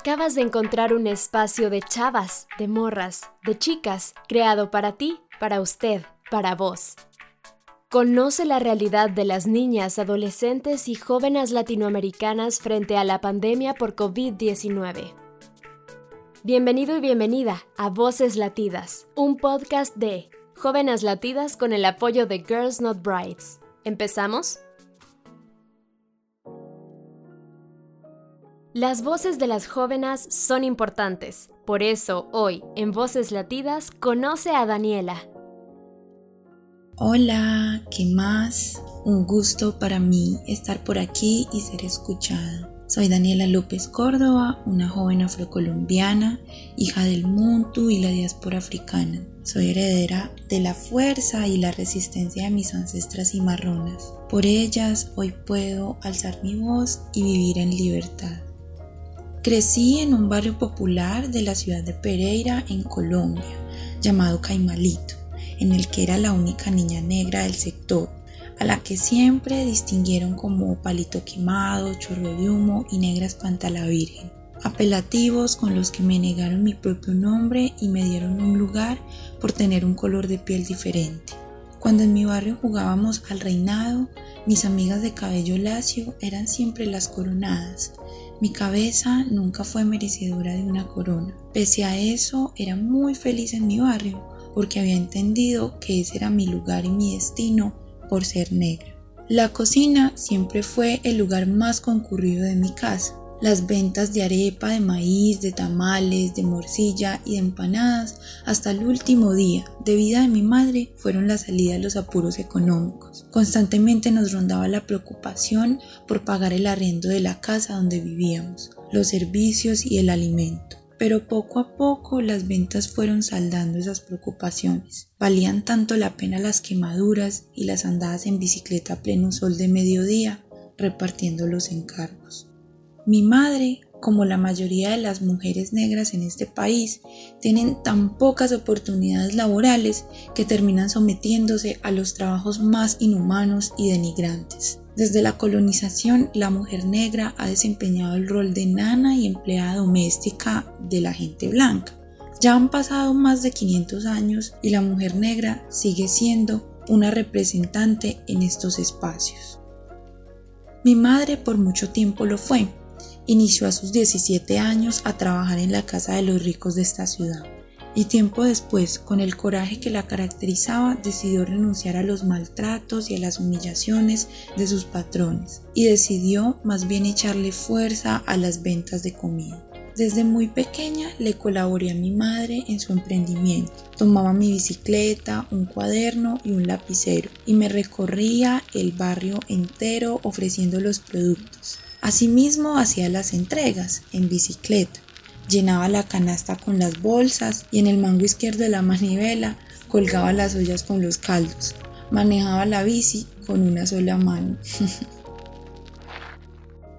Acabas de encontrar un espacio de chavas, de morras, de chicas, creado para ti, para usted, para vos. Conoce la realidad de las niñas, adolescentes y jóvenes latinoamericanas frente a la pandemia por COVID-19. Bienvenido y bienvenida a Voces Latidas, un podcast de Jóvenes Latidas con el apoyo de Girls Not Brides. ¿Empezamos? Las voces de las jóvenes son importantes, por eso hoy en Voces Latidas conoce a Daniela. Hola, ¿qué más? Un gusto para mí estar por aquí y ser escuchada. Soy Daniela López Córdoba, una joven afrocolombiana, hija del Muntu y la diáspora africana. Soy heredera de la fuerza y la resistencia de mis ancestras cimarronas. Por ellas hoy puedo alzar mi voz y vivir en libertad. Crecí en un barrio popular de la ciudad de Pereira, en Colombia, llamado Caimalito, en el que era la única niña negra del sector, a la que siempre distinguieron como palito quemado, chorro de humo y negra espantala virgen, apelativos con los que me negaron mi propio nombre y me dieron un lugar por tener un color de piel diferente. Cuando en mi barrio jugábamos al reinado, mis amigas de cabello lacio eran siempre las coronadas mi cabeza nunca fue merecedora de una corona. Pese a eso, era muy feliz en mi barrio porque había entendido que ese era mi lugar y mi destino por ser negra. La cocina siempre fue el lugar más concurrido de mi casa. Las ventas de arepa, de maíz, de tamales, de morcilla y de empanadas hasta el último día de vida de mi madre fueron la salida de los apuros económicos. Constantemente nos rondaba la preocupación por pagar el arriendo de la casa donde vivíamos, los servicios y el alimento. Pero poco a poco las ventas fueron saldando esas preocupaciones. Valían tanto la pena las quemaduras y las andadas en bicicleta a pleno sol de mediodía repartiendo los encargos. Mi madre, como la mayoría de las mujeres negras en este país, tienen tan pocas oportunidades laborales que terminan sometiéndose a los trabajos más inhumanos y denigrantes. Desde la colonización, la mujer negra ha desempeñado el rol de nana y empleada doméstica de la gente blanca. Ya han pasado más de 500 años y la mujer negra sigue siendo una representante en estos espacios. Mi madre por mucho tiempo lo fue, inició a sus 17 años a trabajar en la casa de los ricos de esta ciudad y tiempo después, con el coraje que la caracterizaba, decidió renunciar a los maltratos y a las humillaciones de sus patrones y decidió más bien echarle fuerza a las ventas de comida. Desde muy pequeña le colaboré a mi madre en su emprendimiento. Tomaba mi bicicleta, un cuaderno y un lapicero y me recorría el barrio entero ofreciendo los productos. Asimismo hacía las entregas en bicicleta, llenaba la canasta con las bolsas y en el mango izquierdo de la manivela colgaba las ollas con los caldos. Manejaba la bici con una sola mano.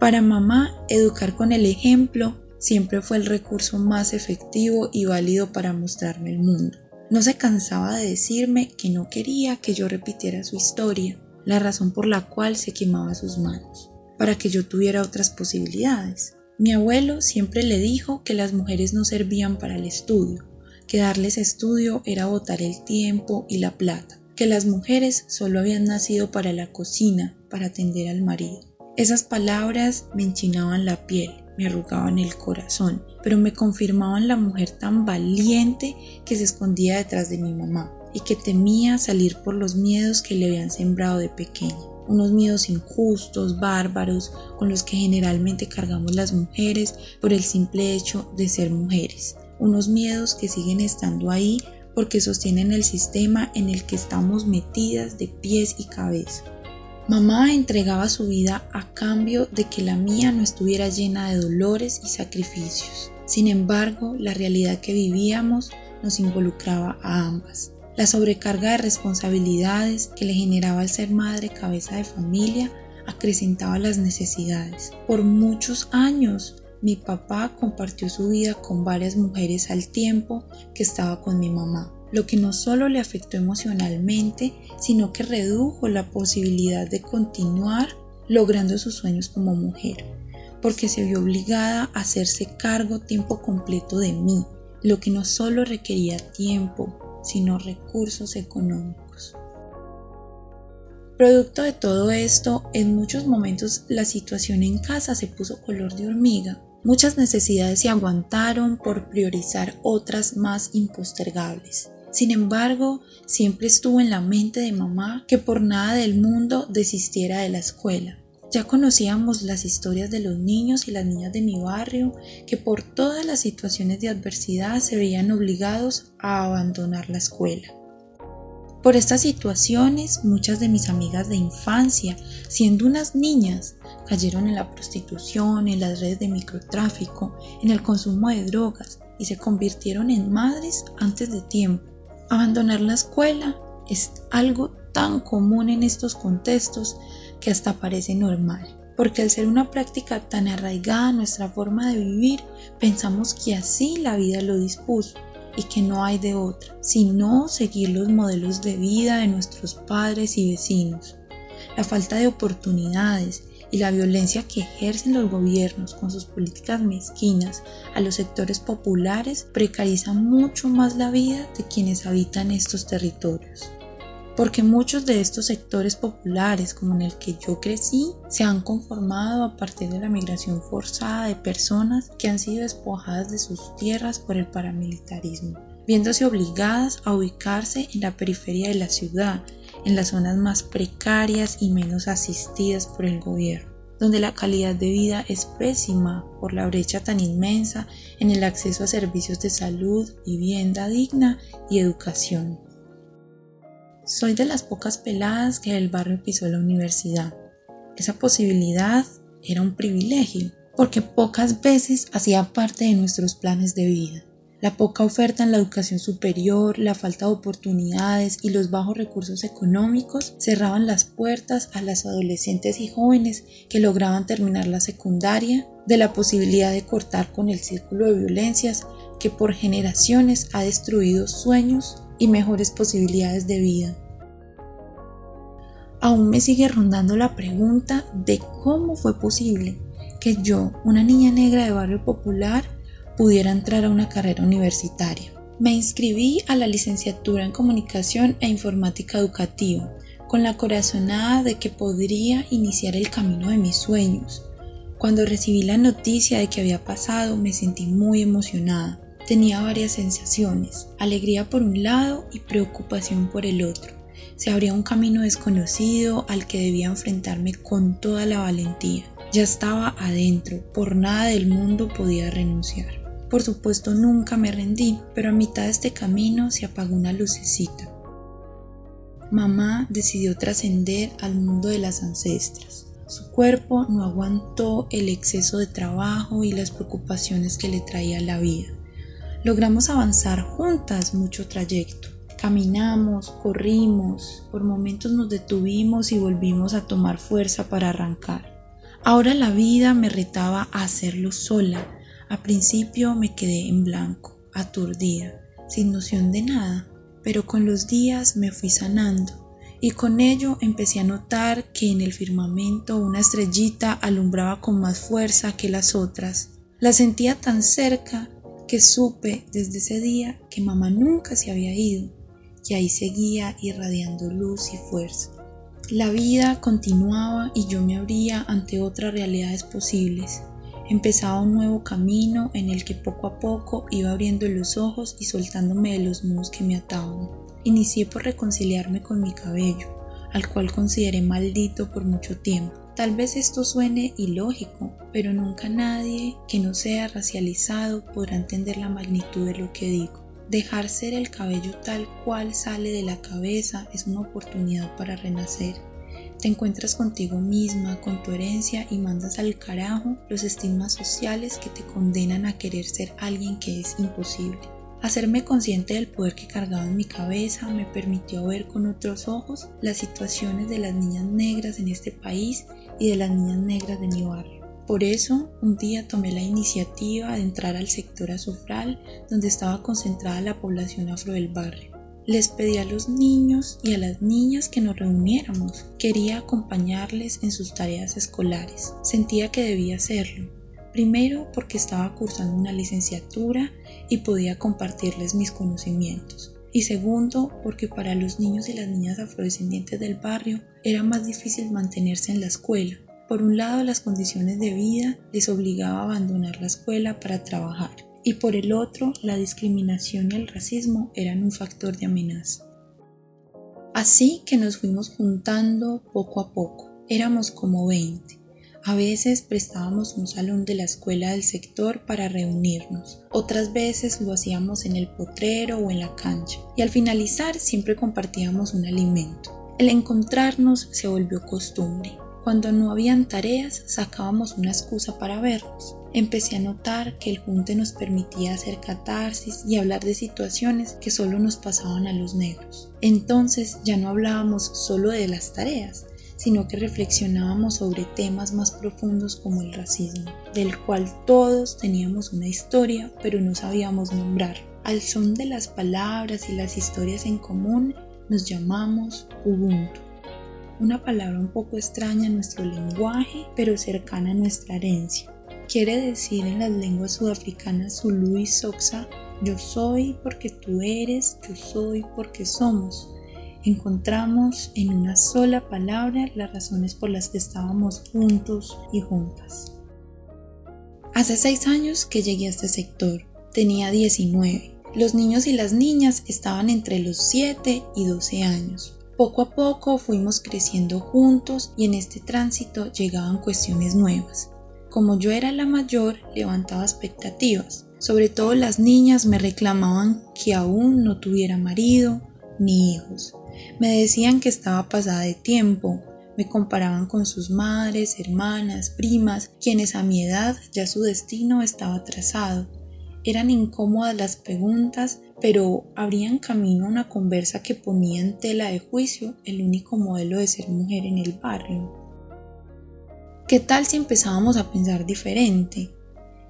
Para mamá, educar con el ejemplo siempre fue el recurso más efectivo y válido para mostrarme el mundo. No se cansaba de decirme que no quería que yo repitiera su historia, la razón por la cual se quemaba sus manos para que yo tuviera otras posibilidades. Mi abuelo siempre le dijo que las mujeres no servían para el estudio, que darles estudio era botar el tiempo y la plata, que las mujeres solo habían nacido para la cocina, para atender al marido. Esas palabras me enchinaban la piel, me arrugaban el corazón, pero me confirmaban la mujer tan valiente que se escondía detrás de mi mamá y que temía salir por los miedos que le habían sembrado de pequeña unos miedos injustos, bárbaros, con los que generalmente cargamos las mujeres por el simple hecho de ser mujeres, unos miedos que siguen estando ahí porque sostienen el sistema en el que estamos metidas de pies y cabeza. Mamá entregaba su vida a cambio de que la mía no estuviera llena de dolores y sacrificios. Sin embargo, la realidad que vivíamos nos involucraba a ambas. La sobrecarga de responsabilidades que le generaba el ser madre cabeza de familia acrecentaba las necesidades. Por muchos años mi papá compartió su vida con varias mujeres al tiempo que estaba con mi mamá, lo que no solo le afectó emocionalmente, sino que redujo la posibilidad de continuar logrando sus sueños como mujer. porque se vio obligada a hacerse cargo tiempo completo de mí, lo que no solo requería tiempo, sino recursos económicos. Producto de todo esto, en muchos momentos la situación en casa se puso color de hormiga. Muchas necesidades se aguantaron por priorizar otras más impostergables. Sin embargo, siempre estuvo en la mente de mamá que por nada del mundo desistiera de la escuela. Ya conocíamos las historias de los niños y las niñas de mi barrio que por todas las situaciones de adversidad se veían obligados a abandonar la escuela. Por estas situaciones, muchas de mis amigas de infancia, siendo unas niñas, cayeron en la prostitución, en las redes de microtráfico, en el consumo de drogas y se convirtieron en madres antes de tiempo. Abandonar la escuela es algo tan común en estos contextos que hasta parece normal, porque al ser una práctica tan arraigada a nuestra forma de vivir, pensamos que así la vida lo dispuso y que no hay de otra, sino seguir los modelos de vida de nuestros padres y vecinos. La falta de oportunidades y la violencia que ejercen los gobiernos con sus políticas mezquinas a los sectores populares precarizan mucho más la vida de quienes habitan estos territorios. Porque muchos de estos sectores populares, como en el que yo crecí, se han conformado a partir de la migración forzada de personas que han sido despojadas de sus tierras por el paramilitarismo, viéndose obligadas a ubicarse en la periferia de la ciudad, en las zonas más precarias y menos asistidas por el gobierno, donde la calidad de vida es pésima por la brecha tan inmensa en el acceso a servicios de salud, vivienda digna y educación. Soy de las pocas peladas que el barrio pisó la universidad. Esa posibilidad era un privilegio, porque pocas veces hacía parte de nuestros planes de vida. La poca oferta en la educación superior, la falta de oportunidades y los bajos recursos económicos cerraban las puertas a las adolescentes y jóvenes que lograban terminar la secundaria de la posibilidad de cortar con el círculo de violencias que por generaciones ha destruido sueños y mejores posibilidades de vida. Aún me sigue rondando la pregunta de cómo fue posible que yo, una niña negra de barrio popular, pudiera entrar a una carrera universitaria. Me inscribí a la licenciatura en Comunicación e Informática Educativa, con la corazonada de que podría iniciar el camino de mis sueños. Cuando recibí la noticia de que había pasado, me sentí muy emocionada. Tenía varias sensaciones, alegría por un lado y preocupación por el otro. Se abría un camino desconocido al que debía enfrentarme con toda la valentía. Ya estaba adentro, por nada del mundo podía renunciar. Por supuesto nunca me rendí, pero a mitad de este camino se apagó una lucecita. Mamá decidió trascender al mundo de las ancestras. Su cuerpo no aguantó el exceso de trabajo y las preocupaciones que le traía la vida. Logramos avanzar juntas mucho trayecto. Caminamos, corrimos, por momentos nos detuvimos y volvimos a tomar fuerza para arrancar. Ahora la vida me retaba a hacerlo sola, a principio me quedé en blanco, aturdida, sin noción de nada, pero con los días me fui sanando y con ello empecé a notar que en el firmamento una estrellita alumbraba con más fuerza que las otras. La sentía tan cerca que supe desde ese día que mamá nunca se había ido, que ahí seguía irradiando luz y fuerza. La vida continuaba y yo me abría ante otras realidades posibles. Empezaba un nuevo camino en el que poco a poco iba abriendo los ojos y soltándome de los nudos que me ataban. Inicié por reconciliarme con mi cabello, al cual consideré maldito por mucho tiempo. Tal vez esto suene ilógico, pero nunca nadie que no sea racializado podrá entender la magnitud de lo que digo. Dejar ser el cabello tal cual sale de la cabeza es una oportunidad para renacer. Te encuentras contigo misma, con tu herencia y mandas al carajo los estigmas sociales que te condenan a querer ser alguien que es imposible. Hacerme consciente del poder que cargaba en mi cabeza me permitió ver con otros ojos las situaciones de las niñas negras en este país y de las niñas negras de mi barrio. Por eso, un día tomé la iniciativa de entrar al sector azufral donde estaba concentrada la población afro del barrio. Les pedí a los niños y a las niñas que nos reuniéramos. Quería acompañarles en sus tareas escolares. Sentía que debía hacerlo. Primero porque estaba cursando una licenciatura y podía compartirles mis conocimientos. Y segundo porque para los niños y las niñas afrodescendientes del barrio era más difícil mantenerse en la escuela. Por un lado las condiciones de vida les obligaba a abandonar la escuela para trabajar y por el otro la discriminación y el racismo eran un factor de amenaza. Así que nos fuimos juntando poco a poco. Éramos como 20 a veces prestábamos un salón de la escuela del sector para reunirnos, otras veces lo hacíamos en el potrero o en la cancha, y al finalizar siempre compartíamos un alimento. El encontrarnos se volvió costumbre. Cuando no habían tareas, sacábamos una excusa para vernos. Empecé a notar que el junte nos permitía hacer catarsis y hablar de situaciones que solo nos pasaban a los negros. Entonces ya no hablábamos solo de las tareas, sino que reflexionábamos sobre temas más profundos como el racismo, del cual todos teníamos una historia, pero no sabíamos nombrar. Al son de las palabras y las historias en común, nos llamamos Ubuntu. Una palabra un poco extraña en nuestro lenguaje, pero cercana a nuestra herencia. Quiere decir en las lenguas sudafricanas Zulu y Soxa, yo soy porque tú eres, yo soy porque somos encontramos en una sola palabra las razones por las que estábamos juntos y juntas. Hace seis años que llegué a este sector, tenía 19. Los niños y las niñas estaban entre los 7 y 12 años. Poco a poco fuimos creciendo juntos y en este tránsito llegaban cuestiones nuevas. Como yo era la mayor, levantaba expectativas. Sobre todo las niñas me reclamaban que aún no tuviera marido ni hijos. Me decían que estaba pasada de tiempo, me comparaban con sus madres, hermanas, primas, quienes a mi edad ya su destino estaba trazado. Eran incómodas las preguntas, pero abrían camino a una conversa que ponía en tela de juicio el único modelo de ser mujer en el barrio. ¿Qué tal si empezábamos a pensar diferente?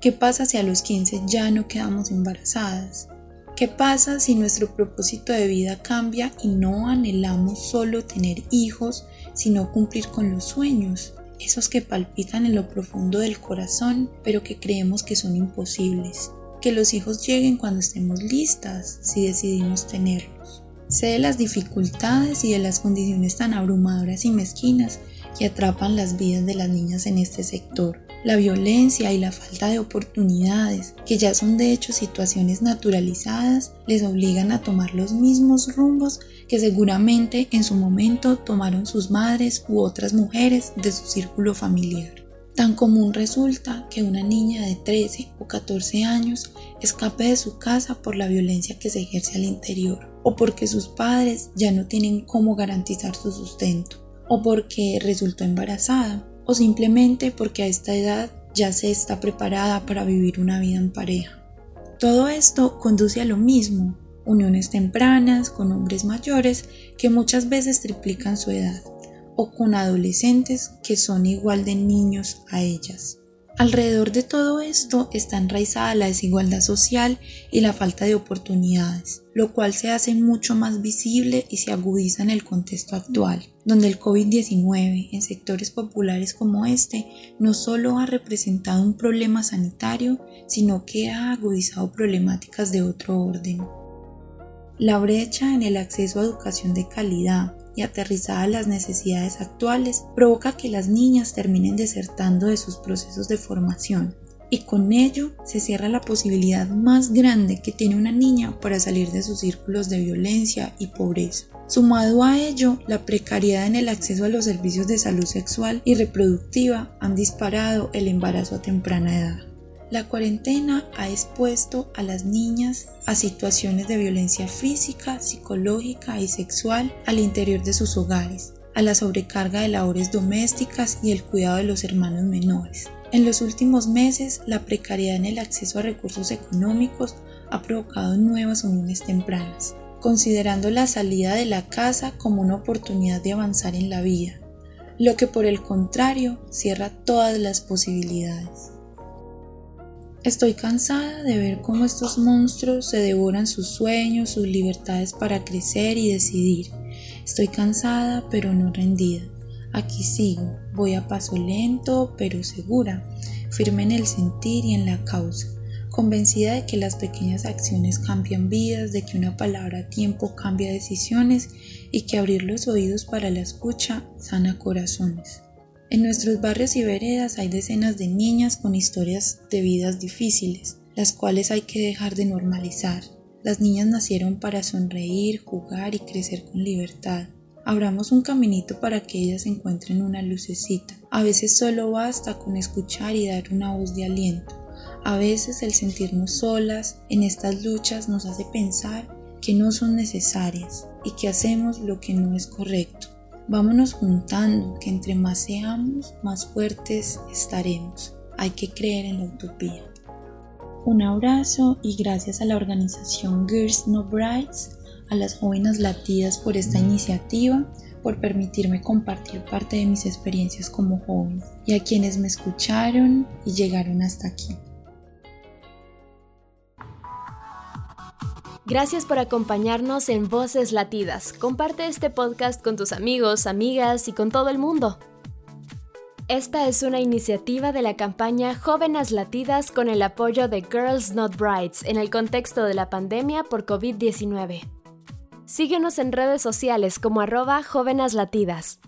¿Qué pasa si a los 15 ya no quedamos embarazadas? ¿Qué pasa si nuestro propósito de vida cambia y no anhelamos solo tener hijos, sino cumplir con los sueños, esos que palpitan en lo profundo del corazón, pero que creemos que son imposibles? Que los hijos lleguen cuando estemos listas, si decidimos tenerlos. Sé de las dificultades y de las condiciones tan abrumadoras y mezquinas que atrapan las vidas de las niñas en este sector la violencia y la falta de oportunidades, que ya son de hecho situaciones naturalizadas, les obligan a tomar los mismos rumbos que seguramente en su momento tomaron sus madres u otras mujeres de su círculo familiar. Tan común resulta que una niña de 13 o 14 años escape de su casa por la violencia que se ejerce al interior, o porque sus padres ya no tienen cómo garantizar su sustento, o porque resultó embarazada, o simplemente porque a esta edad ya se está preparada para vivir una vida en pareja. Todo esto conduce a lo mismo, uniones tempranas con hombres mayores que muchas veces triplican su edad, o con adolescentes que son igual de niños a ellas. Alrededor de todo esto está enraizada la desigualdad social y la falta de oportunidades, lo cual se hace mucho más visible y se agudiza en el contexto actual, donde el COVID-19 en sectores populares como este no solo ha representado un problema sanitario, sino que ha agudizado problemáticas de otro orden. La brecha en el acceso a educación de calidad, y aterrizada a las necesidades actuales, provoca que las niñas terminen desertando de sus procesos de formación. Y con ello se cierra la posibilidad más grande que tiene una niña para salir de sus círculos de violencia y pobreza. Sumado a ello, la precariedad en el acceso a los servicios de salud sexual y reproductiva han disparado el embarazo a temprana edad. La cuarentena ha expuesto a las niñas a situaciones de violencia física, psicológica y sexual al interior de sus hogares, a la sobrecarga de labores domésticas y el cuidado de los hermanos menores. En los últimos meses, la precariedad en el acceso a recursos económicos ha provocado nuevas uniones tempranas, considerando la salida de la casa como una oportunidad de avanzar en la vida, lo que por el contrario cierra todas las posibilidades. Estoy cansada de ver cómo estos monstruos se devoran sus sueños, sus libertades para crecer y decidir. Estoy cansada pero no rendida. Aquí sigo, voy a paso lento pero segura, firme en el sentir y en la causa, convencida de que las pequeñas acciones cambian vidas, de que una palabra a tiempo cambia decisiones y que abrir los oídos para la escucha sana corazones. En nuestros barrios y veredas hay decenas de niñas con historias de vidas difíciles, las cuales hay que dejar de normalizar. Las niñas nacieron para sonreír, jugar y crecer con libertad. Abramos un caminito para que ellas encuentren una lucecita. A veces solo basta con escuchar y dar una voz de aliento. A veces el sentirnos solas en estas luchas nos hace pensar que no son necesarias y que hacemos lo que no es correcto. Vámonos juntando, que entre más seamos, más fuertes estaremos. Hay que creer en la utopía. Un abrazo y gracias a la organización Girls No Brides, a las jóvenes latidas por esta iniciativa, por permitirme compartir parte de mis experiencias como joven y a quienes me escucharon y llegaron hasta aquí. Gracias por acompañarnos en Voces Latidas. Comparte este podcast con tus amigos, amigas y con todo el mundo. Esta es una iniciativa de la campaña Jóvenes Latidas con el apoyo de Girls Not Brides en el contexto de la pandemia por COVID-19. Síguenos en redes sociales como arroba jóvenes latidas.